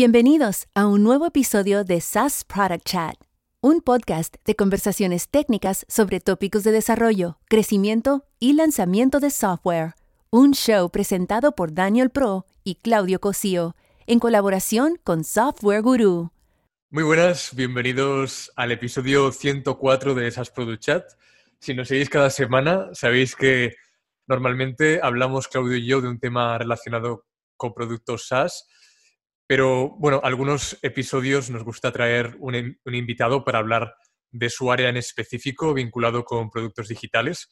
Bienvenidos a un nuevo episodio de SaaS Product Chat, un podcast de conversaciones técnicas sobre tópicos de desarrollo, crecimiento y lanzamiento de software. Un show presentado por Daniel Pro y Claudio Cosío, en colaboración con Software Guru. Muy buenas, bienvenidos al episodio 104 de SaaS Product Chat. Si nos seguís cada semana, sabéis que normalmente hablamos Claudio y yo de un tema relacionado con productos SaaS pero bueno, algunos episodios nos gusta traer un, invitado para hablar de su área en específico vinculado con productos digitales.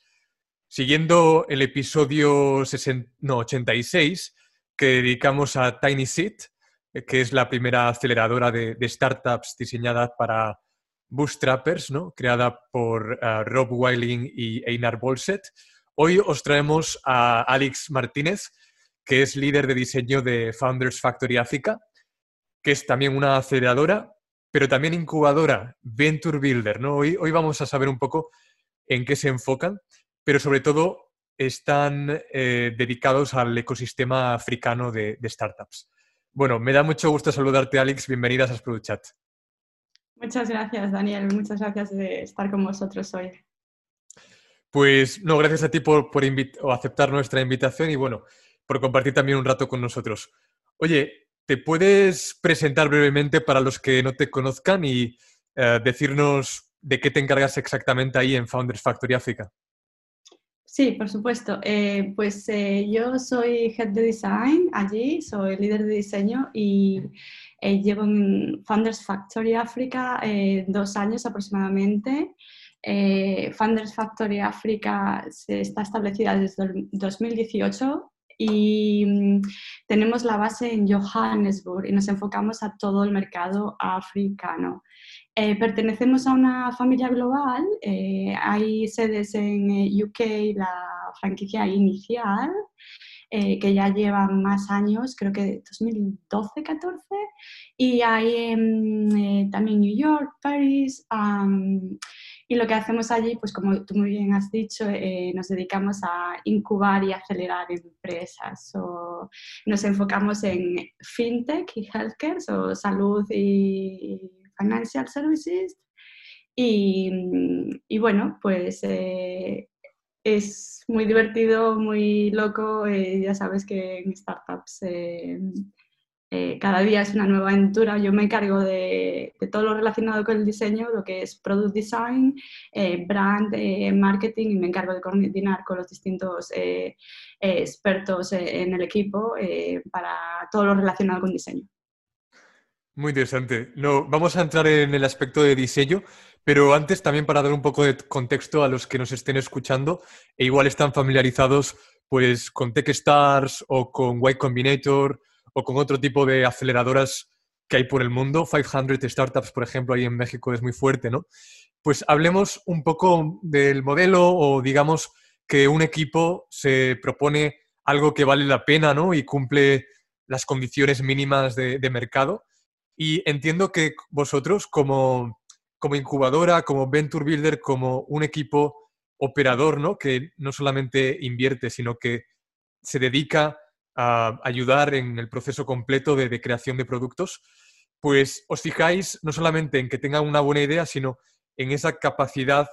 Siguiendo el episodio 86 que dedicamos a Tiny Seed, eh, que es la primera aceleradora de, startups diseñada para bootstrappers, ¿no? creada por eh, Rob Weiling y Einar Bolset. Hoy os traemos a Alex Martínez, que es líder de diseño de Founders Factory Africa, que es también una aceleradora, pero también incubadora, Venture Builder. ¿no? Hoy, hoy vamos a saber un poco en qué se enfocan, pero sobre todo están eh, dedicados al ecosistema africano de, startups. Bueno, me da mucho gusto saludarte, Alex. Bienvenidas a Product Chat. Muchas gracias, Daniel. Muchas gracias de estar con vosotros hoy. Pues no, gracias a ti por, por aceptar nuestra invitación y bueno, por compartir también un rato con nosotros. Oye, ¿Te puedes presentar brevemente para los que no te conozcan y eh, decirnos de qué te encargas exactamente ahí en Founders Factory África? Sí, por supuesto. Eh, pues eh, yo soy Head de Design allí, soy líder de diseño y llevo en Founders Factory África dos años aproximadamente. Founders Factory África está establecida desde el 2018 y mm, tenemos la base en Johannesburg y nos enfocamos a todo el mercado africano. Eh, pertenecemos a una familia global, eh, hay sedes en eh, UK, la franquicia inicial, que ya lleva más años, creo que 2012-14, y hay también New York, París, y lo que hacemos allí, pues como tú muy bien has dicho, eh, nos dedicamos a incubar y acelerar empresas. O nos enfocamos en fintech y healthcare, o salud y financial services. Y, y bueno, pues eh, es muy divertido, muy loco. Eh, ya sabes que en startups eh, cada día es una nueva aventura. Yo me encargo de, todo lo relacionado con el diseño, lo que es product design, eh, brand, eh, marketing, y me encargo de coordinar con los distintos expertos en el equipo para todo lo relacionado con diseño. Muy interesante. No, vamos a entrar en el aspecto de diseño, pero antes también para dar un poco de contexto a los que nos estén escuchando e igual están familiarizados pues con Techstars o con Y Combinator o con otro tipo de aceleradoras que hay por el mundo. 500 Startups, por ejemplo, ahí en México es muy fuerte, ¿no? Pues hablemos un poco del modelo o digamos que un equipo se propone algo que vale la pena, ¿no? Y cumple las condiciones mínimas de, mercado. Y entiendo que vosotros, como, como incubadora, como venture builder, como un equipo operador, ¿no? Que no solamente invierte, sino que se dedica a ayudar en el proceso completo de, creación de productos, pues os fijáis no solamente en que tengan una buena idea, sino en esa capacidad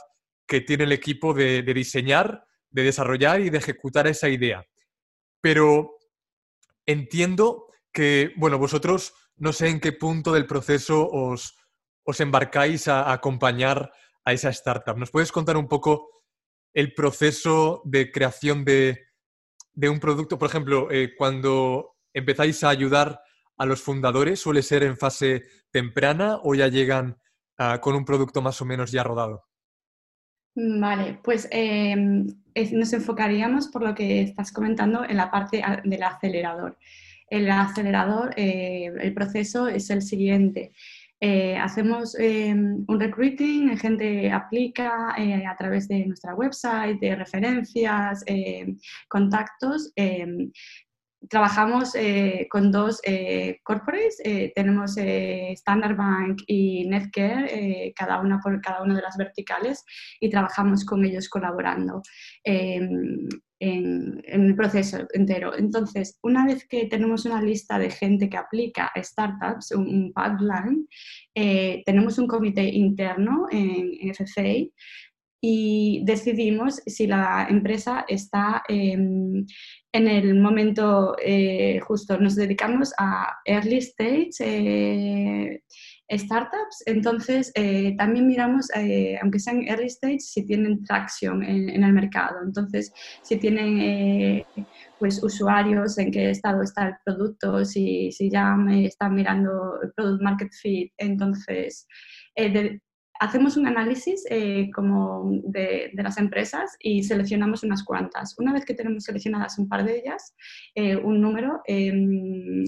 que tiene el equipo de, diseñar, de desarrollar y de ejecutar esa idea. Pero entiendo que, bueno, vosotros no sé en qué punto del proceso os, os embarcáis a, acompañar a esa startup. ¿Nos puedes contar un poco el proceso de creación de, de un producto, por ejemplo, eh, cuando empezáis a ayudar a los fundadores, ¿suele ser en fase temprana o ya llegan ah, con un producto más o menos ya rodado? Vale, pues em, nos enfocaríamos por lo que estás comentando en la parte del acelerador. El acelerador, eh, el proceso es el siguiente. Eh, hacemos em, un recruiting, gente aplica eh, a través de nuestra website, de referencias, contactos. Trabajamos eh, con dos eh, corporates, eh, tenemos Standard Bank y Netcare, cada una por cada una de las verticales, y trabajamos con ellos colaborando em, en, el proceso entero. Entonces, una vez que tenemos una lista de gente que aplica startups, un, pipeline, tenemos un comité interno en, en FCA y decidimos si la empresa está em, en el momento eh, justo. Nos dedicamos a early stage eh, startups, entonces eh, también miramos, aunque sean early stage, si tienen tracción en, el mercado. Entonces, si tienen pues, usuarios, en qué estado está el producto, si, si ya me están mirando el product market fit, entonces hacemos un análisis eh, como de, las empresas y seleccionamos unas cuantas. Una vez que tenemos seleccionadas un par de ellas, eh, un número, em,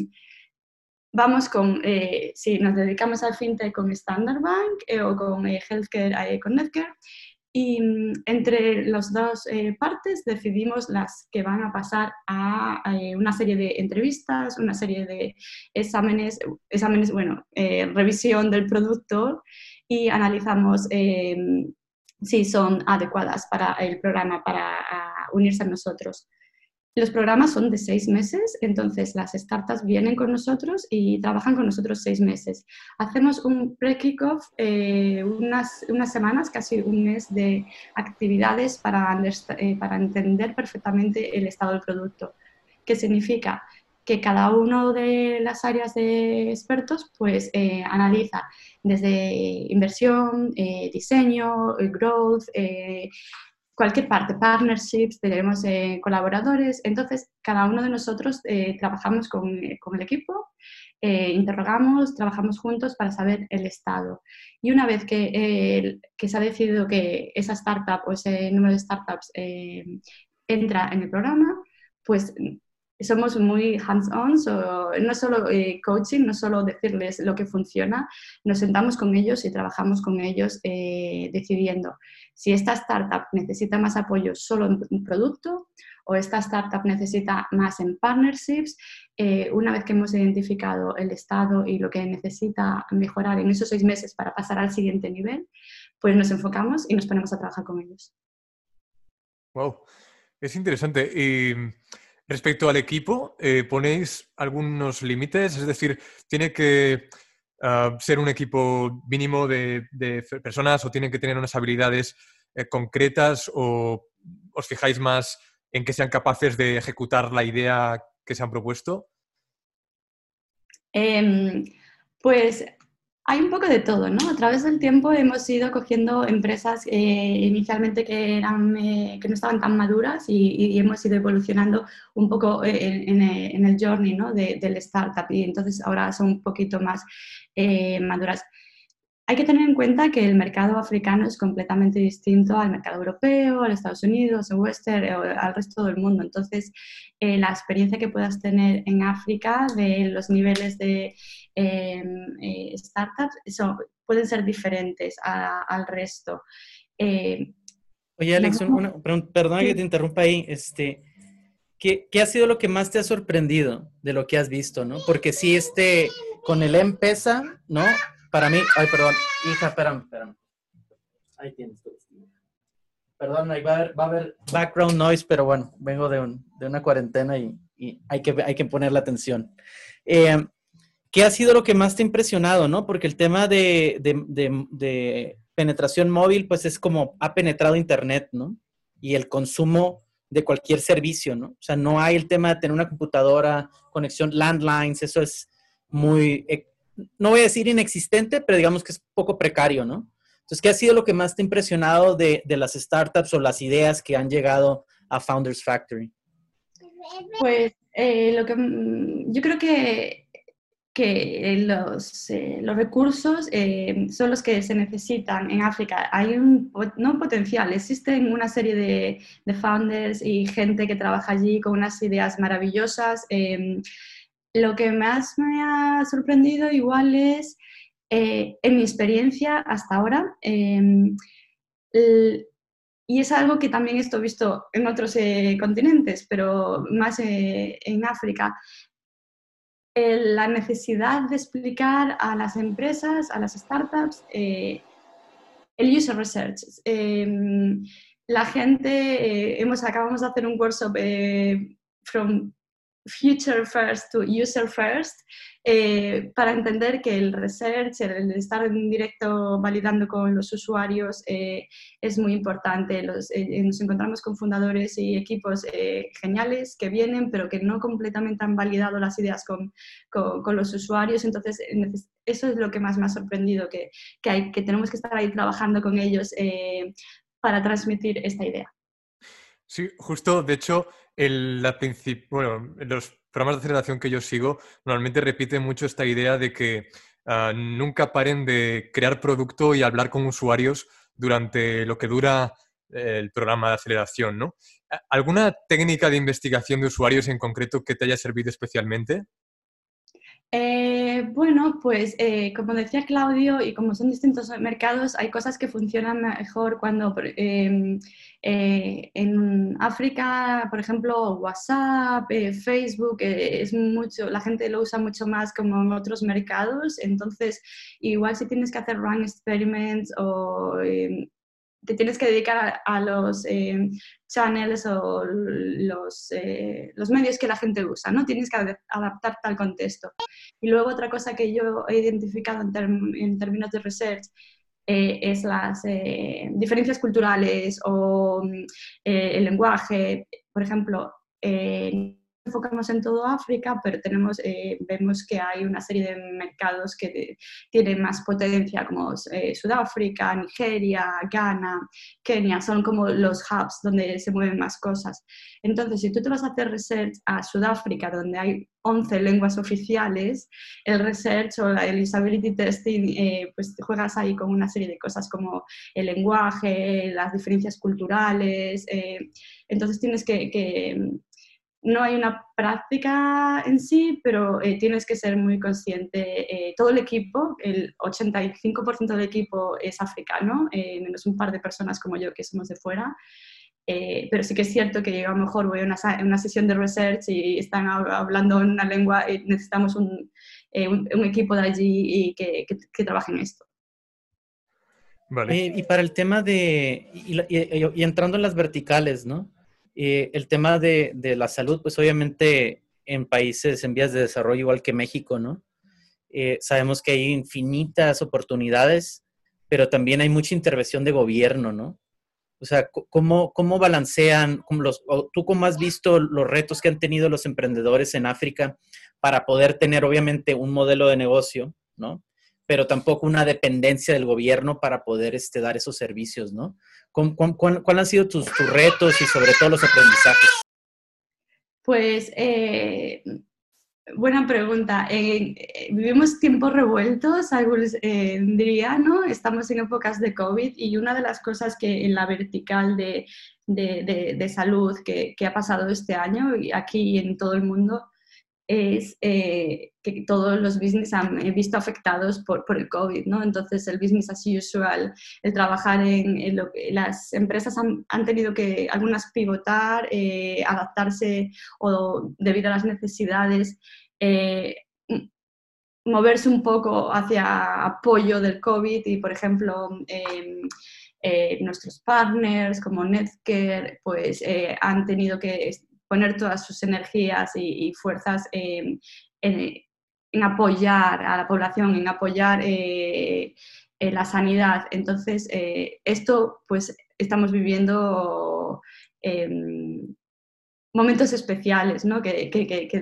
vamos con, eh, si nos dedicamos al fintech con Standard Bank o con Healthcare con Netcare, y mm, entre las dos partes decidimos las que van a pasar a una serie de entrevistas, una serie de exámenes, exámenes bueno, revisión del producto y analizamos em, si son adecuadas para el programa, para unirse a nosotros. Los programas son de seis meses, entonces las startups vienen con nosotros y trabajan con nosotros seis meses. Hacemos un pre-kickoff, eh, unas, unas semanas, casi un mes de actividades para, eh, para entender perfectamente el estado del producto. ¿Qué significa? Que cada uno de las áreas de expertos pues eh, analiza desde inversión, eh, diseño, eh, growth, cualquier parte, partnerships, tenemos colaboradores. Entonces, cada uno de nosotros trabajamos con, con, el equipo, interrogamos, trabajamos juntos para saber el estado. Y una vez que, que, se ha decidido que esa startup o ese número de startups entra en el programa, pues somos muy hands-on, no solo eh, coaching, no solo decirles lo que funciona, nos sentamos con ellos y trabajamos con ellos eh, decidiendo si esta startup necesita más apoyo solo en un producto o esta startup necesita más en partnerships. Eh, una vez que hemos identificado el estado y lo que necesita mejorar en esos seis meses para pasar al siguiente nivel, pues nos enfocamos y nos ponemos a trabajar con ellos. Wow, es interesante. Y Respecto al equipo, eh, ¿ponéis algunos límites? Es decir, ¿tiene que ah, ser un equipo mínimo de, personas o tienen que tener unas habilidades eh, concretas o os fijáis más en que sean capaces de ejecutar la idea que se han propuesto? Em, pues hay un poco de todo, ¿no? A través del tiempo hemos ido cogiendo empresas eh, inicialmente que, eran, eh, que no estaban tan maduras y, hemos ido evolucionando un poco eh, en, el journey ¿no? del startup y entonces ahora son un poquito más maduras. Hay que tener en cuenta que el mercado africano es completamente distinto al mercado europeo, al Estados Unidos, al Western, al resto del mundo. Entonces, eh, la experiencia que puedas tener en África de los niveles de em, eh, startups pueden ser diferentes al resto. Eh, Oye, Alex, perdona que te interrumpa ahí. Este, ¿qué, ¿Qué ha sido lo que más te ha sorprendido de lo que has visto? ¿no? Porque si este, con el M-Pesa, ¿no? Para mí, ay, perdón, hija, espérame, espérame. Ahí tienes tu Perdón, ahí va a, haber, va a haber background noise, pero bueno, vengo de, un, de una cuarentena y, y, hay, que, hay que ponerle atención. Eh, ¿Qué ha sido lo que más te ha impresionado, no? Porque el tema de, de, de, de, penetración móvil, pues es como ha penetrado Internet, ¿no? Y el consumo de cualquier servicio, ¿no? O sea, no hay el tema de tener una computadora, conexión landlines, eso es muy eh, no voy a decir inexistente, pero digamos que es poco precario, ¿no? Entonces, ¿qué ha sido lo que más te ha impresionado de, las startups o las ideas que han llegado a Founders Factory? Pues eh, lo que mm, yo creo que, que los, eh, los recursos eh, son los que se necesitan en África. Hay un no potencial, existen una serie de, de, founders y gente que trabaja allí con unas ideas maravillosas lo que más me ha sorprendido igual es, eh, en mi experiencia hasta ahora, em, y es algo que también esto visto en otros eh, continentes, pero más eh, en África. la necesidad de explicar a las empresas, a las startups, el user research. Em, la gente, hemos, acabamos de hacer un workshop from future first to user first, eh, para entender que el research, el estar en directo validando con los usuarios eh, es muy importante. Eh, nos encontramos con fundadores y equipos geniales que vienen, pero que no completamente han validado las ideas con, con, los usuarios. Entonces, eso es lo que más me ha sorprendido, que, que, tenemos que estar ahí trabajando con ellos para transmitir esta idea. Sí, justo, de hecho, el, bueno, los programas de aceleración que yo sigo normalmente repiten mucho esta idea de que ah, nunca paren de crear producto y hablar con usuarios durante lo que dura eh, el programa de aceleración, ¿no? ¿Alguna técnica de investigación de usuarios en concreto que te haya servido especialmente? Eh, bueno, pues eh, como decía Claudio, y como son distintos mercados, hay cosas que funcionan mejor cuando em, eh, en África, por ejemplo, WhatsApp, Facebook, es mucho, la gente lo usa mucho más como en otros mercados. Entonces, igual si tienes que hacer run experiments o em, te tienes que dedicar a, los eh, channels o los, eh, los, medios que la gente usa, ¿no? Tienes que adaptarte al contexto. Y luego otra cosa que yo he identificado en, términos de research eh, es las diferencias culturales o el lenguaje. Por ejemplo, enfocamos en todo África, pero tenemos, eh, vemos que hay una serie de mercados que tienen más potencia, como eh, Sudáfrica, Nigeria, Ghana, Kenia, son como los hubs donde se mueven más cosas. Entonces, si tú te vas a hacer research a Sudáfrica, donde hay 11 lenguas oficiales, el research o el usability testing, eh, pues juegas ahí con una serie de cosas como el lenguaje, las diferencias culturales. entonces tienes que no hay una práctica en sí, pero eh, tienes que ser muy consciente. Eh, todo el equipo, el 85% del equipo es africano, eh, menos un par de personas como yo que somos de fuera. pero sí que es cierto que yo a lo mejor voy a una, sesión de research y están hablando en una lengua y necesitamos un, equipo de allí y que, que, trabaje en esto. Vale. y para el tema de, y entrando en las verticales, ¿no? Eh, el tema de, la salud, pues obviamente en países en vías de desarrollo igual que México, ¿no? Eh, sabemos que hay infinitas oportunidades, pero también hay mucha intervención de gobierno, ¿no? O sea, ¿cómo, cómo balancean, los, tú cómo has visto los retos que han tenido los emprendedores en África para poder tener obviamente un modelo de negocio, ¿no? Pero tampoco una dependencia del gobierno para poder este, dar esos servicios, ¿no? ¿Cuáles cuál, han sido tus, retos y sobre todo los aprendizajes? Pues, eh, buena pregunta. Vivimos tiempos revueltos, algunos eh, diría, ¿no? Estamos en épocas de COVID y una de las cosas que en la vertical de, de, salud que, que, ha pasado este año y aquí en todo el mundo es eh, que todos los business han visto afectados por, por, el COVID, ¿no? Entonces, el business as usual, el trabajar en, lo que las empresas han, han, tenido que, algunas pivotar, eh, adaptarse o debido a las necesidades, eh, moverse un poco hacia apoyo del COVID y, por ejemplo, em, nuestros partners como Netcare, pues han tenido que poner todas sus energías y, fuerzas en, apoyar a la población, en apoyar eh, la sanidad. Entonces, eh, esto pues estamos viviendo em, momentos especiales, ¿no? Que,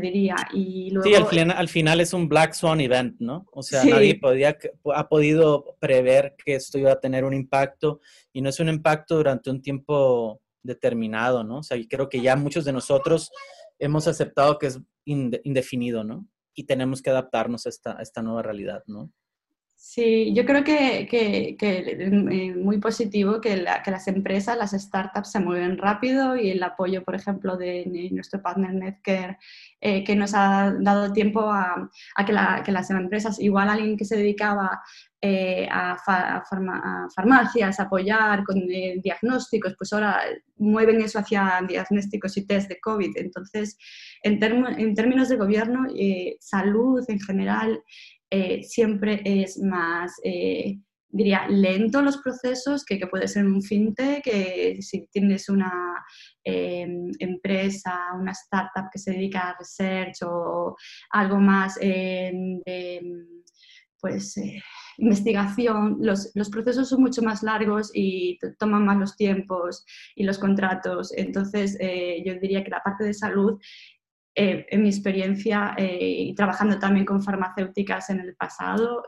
diría. Y Sí, al final, al final es un Black Swan event, ¿no? O sea, nadie podía, ha podido prever que esto iba a tener un impacto y no es un impacto durante un tiempo determinado, ¿no? O sea, creo que ya muchos de nosotros hemos aceptado que es indefinido, ¿no? Y tenemos que adaptarnos a esta, esta nueva realidad, ¿no? Sí, yo creo que, que, eh, muy positivo que, las empresas, las startups se mueven rápido y el apoyo, por ejemplo, de, nuestro partner Netcare, eh, que nos ha dado tiempo a, que, las empresas, igual alguien que se dedicaba eh, a, farmacias, apoyar con eh, diagnósticos, pues ahora mueven eso hacia diagnósticos y test de COVID. Entonces, en, términos de gobierno, salud en general siempre es más diría, lento los procesos, que, puede ser un fintech, que si tienes una em, empresa, una startup que se dedica a research o algo más em, de pues, eh, investigación, los, los, procesos son mucho más largos y toman más los tiempos y los contratos. Entonces, eh, yo diría que la parte de salud eh, en mi experiencia y trabajando también con farmacéuticas en el pasado,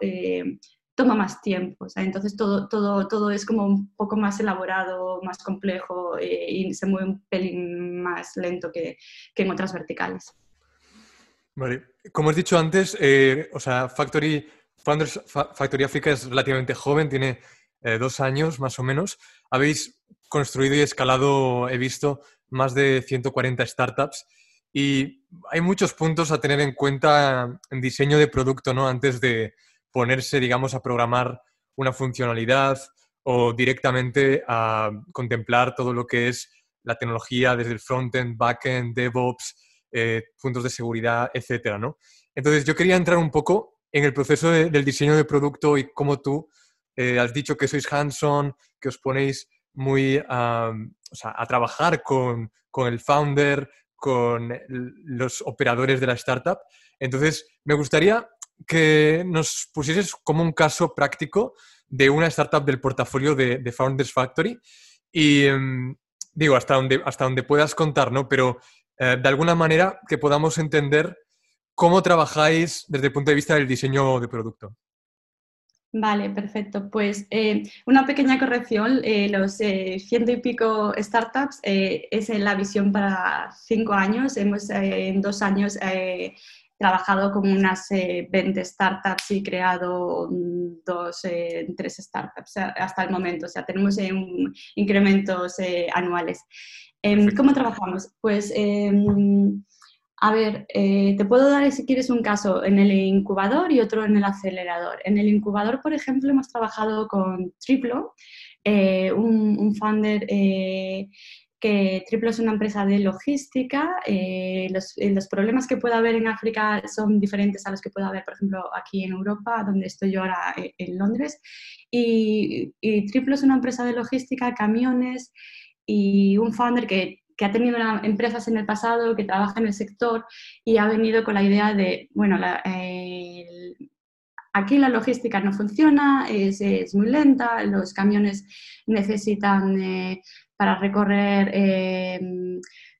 toma más tiempo. entonces todo, todo, todo es como un poco más elaborado, más complejo eh, y se mueve un pelín más lento que, que en otras verticales. Vale. Como has dicho antes, eh, o sea, Factory, Founders Factory Africa es relativamente joven, tiene eh, dos años más o menos. Habéis construido y escalado, he visto, más de 140 startups y hay muchos puntos a tener en cuenta en diseño de producto, ¿no? Antes de, ponerse, digamos, a programar una funcionalidad o directamente a contemplar todo lo que es la tecnología desde el frontend, backend, DevOps, eh, puntos de seguridad, etcétera, ¿no? Entonces, yo quería entrar un poco en el proceso del diseño de producto y cómo tú eh, has dicho que sois hands-on, que os ponéis muy a trabajar con, con el founder, con los operadores de la startup. Entonces, me gustaría que nos pusieses como un caso práctico de una startup del portafolio de, Founders Factory y em, digo, hasta donde, hasta donde puedas contar, ¿no? Pero eh, de alguna manera que podamos entender cómo trabajáis desde el punto de vista del diseño de producto. Vale, perfecto. Pues eh, una pequeña corrección, eh, los ciento y pico startups es la visión para cinco años. Hemos en dos años trabajado con unas 20 eh, startups y creado dos, eh, tres startups hasta el momento. O sea, tenemos eh, incrementos anuales. Em, ¿Cómo trabajamos? Pues, em, a ver, te puedo dar, si quieres, un caso en el incubador y otro en el acelerador. En el incubador, por ejemplo, hemos trabajado con Triplo, un, un, founder que Triplo es una empresa de logística. Eh, eh, los, problemas que pueda haber en África son diferentes a los que pueda haber, por ejemplo, aquí en Europa, donde estoy yo ahora eh, en Londres. Y, Triplo es una empresa de logística, camiones y un founder que, que ha tenido empresas en el pasado, que trabaja en el sector y ha venido con la idea de, bueno, aquí la logística no funciona, es, es, muy lenta, los camiones necesitan para recorrer eh,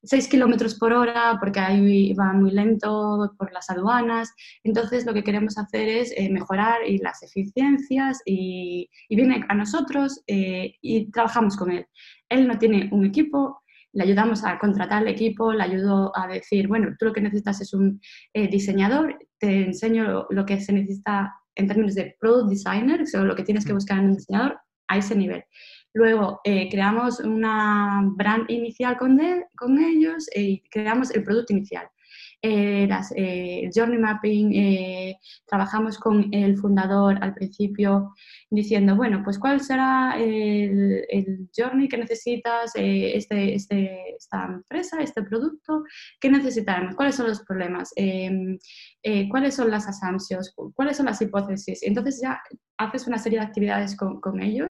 6 kilómetros por hora porque ahí va muy lento por las aduanas. Entonces, lo que queremos hacer es eh, mejorar las eficiencias y, viene a nosotros eh, y trabajamos con él. Él no tiene un equipo, le ayudamos a contratar el equipo, le ayudo a decir, bueno, tú lo que necesitas es un eh, diseñador, te enseño lo, que se necesita en términos de product designer, o lo que tienes que mm. buscar en un diseñador a ese nivel. Luego eh, creamos una brand inicial con, con ellos y creamos el producto inicial. Eh, las, eh, journey mapping, eh, trabajamos con el fundador al principio diciendo, bueno, pues cuál será el, el journey que necesitas, este, este, esta empresa, este producto, qué necesitamos, cuáles son los problemas, em, cuáles son las assumptions, cuáles son las hipótesis. Entonces ya haces una serie de actividades con, con ellos.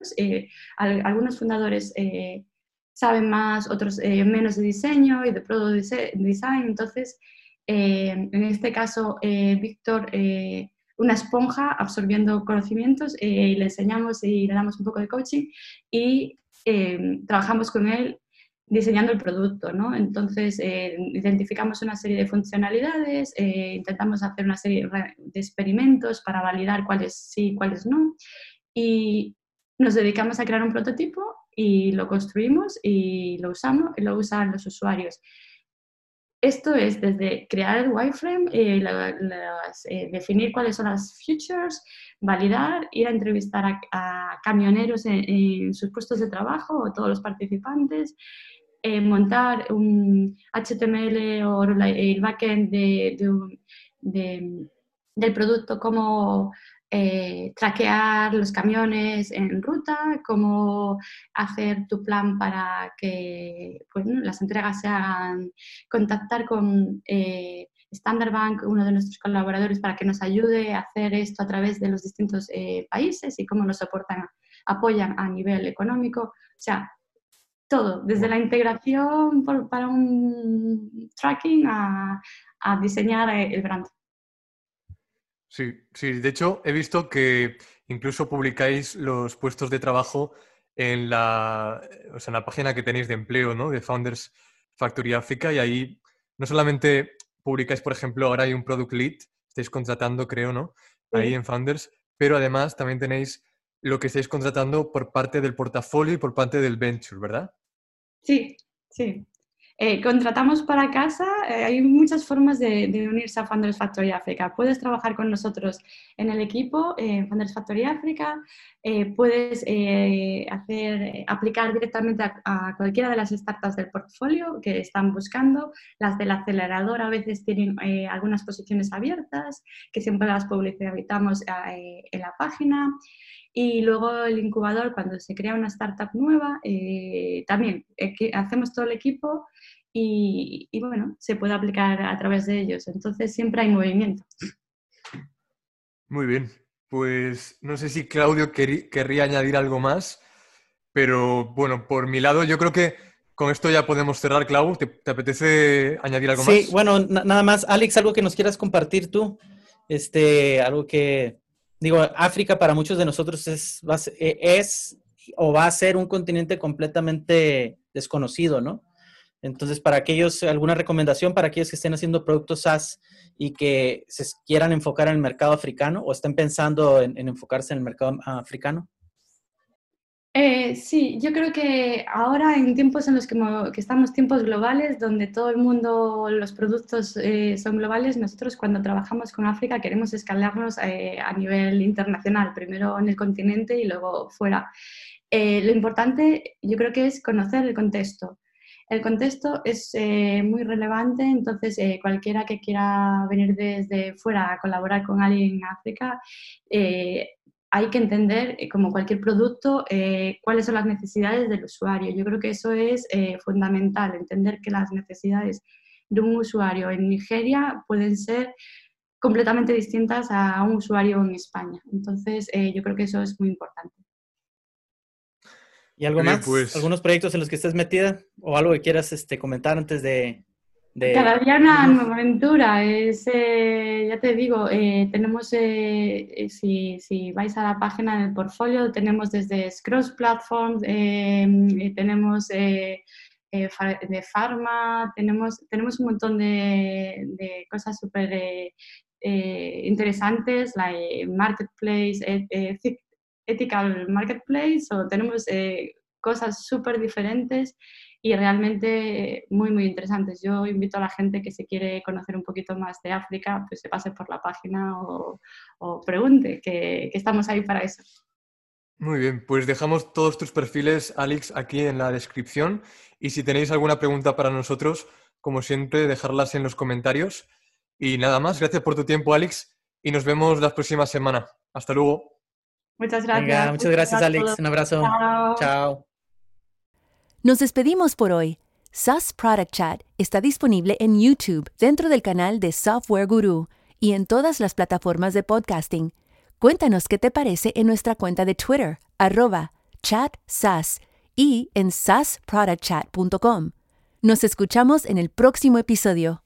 algunos fundadores saben más, otros menos de diseño y de product design, entonces eh, en este caso, eh, Víctor, eh, una esponja absorbiendo conocimientos, le enseñamos y le damos un poco de coaching y trabajamos con él diseñando el producto, ¿no? Entonces, identificamos una serie de funcionalidades, intentamos hacer una serie de experimentos para validar cuáles sí y cuáles no, y nos dedicamos a crear un prototipo y lo construimos y lo usamos y lo usan los usuarios. Esto es desde crear el wireframe, eh, eh, definir cuáles son las features, validar, ir a entrevistar a, camioneros en, sus puestos de trabajo o todos los participantes, eh, montar un HTML o el backend de, del producto, cómo eh, traquear los camiones en ruta, cómo hacer tu plan para que pues, las entregas se hagan, contactar con eh, Standard Bank, uno de nuestros colaboradores, para que nos ayude a hacer esto a través de los distintos eh, países y cómo nos soportan, apoyan a nivel económico. O sea, todo, desde la integración para un tracking a, a diseñar el brand. Sí, sí, de hecho he visto que incluso publicáis los puestos de trabajo en la, en la página que tenéis de empleo, ¿no? De Founders Factory Africa y ahí no solamente publicáis, por ejemplo, ahora hay un Product Lead, estáis contratando, creo, ¿no? Ahí en Founders, pero además también tenéis lo que estáis contratando por parte del portafolio y por parte del venture, ¿verdad? Sí, sí. Eh, contratamos para casa, eh, hay muchas formas de, unirse a Founders Factory Africa. Puedes trabajar con nosotros en el equipo, en eh, Factory Africa, puedes aplicar directamente a, cualquiera de las startups del portfolio que están buscando. Las del acelerador a veces tienen algunas posiciones abiertas, que siempre las publicitamos en la página. Y luego el incubador, cuando se crea una startup nueva, también hacemos todo el equipo y, bueno, se puede aplicar a través de ellos. Entonces siempre hay movimiento. Muy bien, pues no sé si Claudio querría añadir algo más, pero bueno, por mi lado yo creo que con esto ya podemos cerrar, Clau. ¿Te, apetece añadir algo más? Sí, bueno, nada más. Alex, algo que nos quieras compartir tú. Este, algo que, digo, África para muchos de nosotros es, es o va a ser un continente completamente desconocido, ¿no? Entonces, para aquellos, alguna recomendación para aquellos que estén haciendo productos SaaS y que se quieran enfocar en el mercado africano o estén pensando en, enfocarse en el mercado africano? Eh, sí, yo creo que ahora en tiempos en los que, estamos tiempos globales, donde todo el mundo, los productos eh, son globales, nosotros cuando trabajamos con África queremos escalarnos eh, a nivel internacional, primero en el continente y luego fuera. lo importante yo creo que es conocer el contexto. El contexto es muy relevante, entonces cualquiera que quiera venir desde fuera a colaborar con alguien en África, hay que entender, como cualquier producto, cuáles son las necesidades del usuario. Yo creo que eso es fundamental, entender que las necesidades de un usuario en Nigeria pueden ser completamente distintas a un usuario en España. Entonces, yo creo que eso es muy importante. ¿Y algo más? Pues ¿Algunos proyectos en los que estés metida? ¿O algo que quieras este, comentar antes de, Cada día una nueva aventura. Es, eh, ya te digo, eh, tenemos, eh, si, si, vais a la página del portfolio, tenemos desde Scross Platforms, tenemos de Pharma, tenemos, tenemos un montón de, de cosas súper interesantes, la Marketplace, ethical marketplace o tenemos cosas súper diferentes y realmente muy, muy interesantes. Yo invito a la gente que se quiere conocer un poquito más de África, pues se pase por la página o, pregunte, que, estamos ahí para eso. Muy bien, pues dejamos todos tus perfiles, Alex, aquí en la descripción. Y si tenéis alguna pregunta para nosotros, como siempre, dejarlas en los comentarios. Y nada más, gracias por tu tiempo, Alex, y nos vemos la próxima semana. Hasta luego. Muchas gracias. muchas gracias, Alex. Un abrazo. Chao. Nos despedimos por hoy. SAS Product Chat está disponible en YouTube dentro del canal de Software Guru y en todas las plataformas de podcasting. Cuéntanos qué te parece en nuestra cuenta de Twitter, arroba chatsas y en sasproductchat.com. Nos escuchamos en el próximo episodio.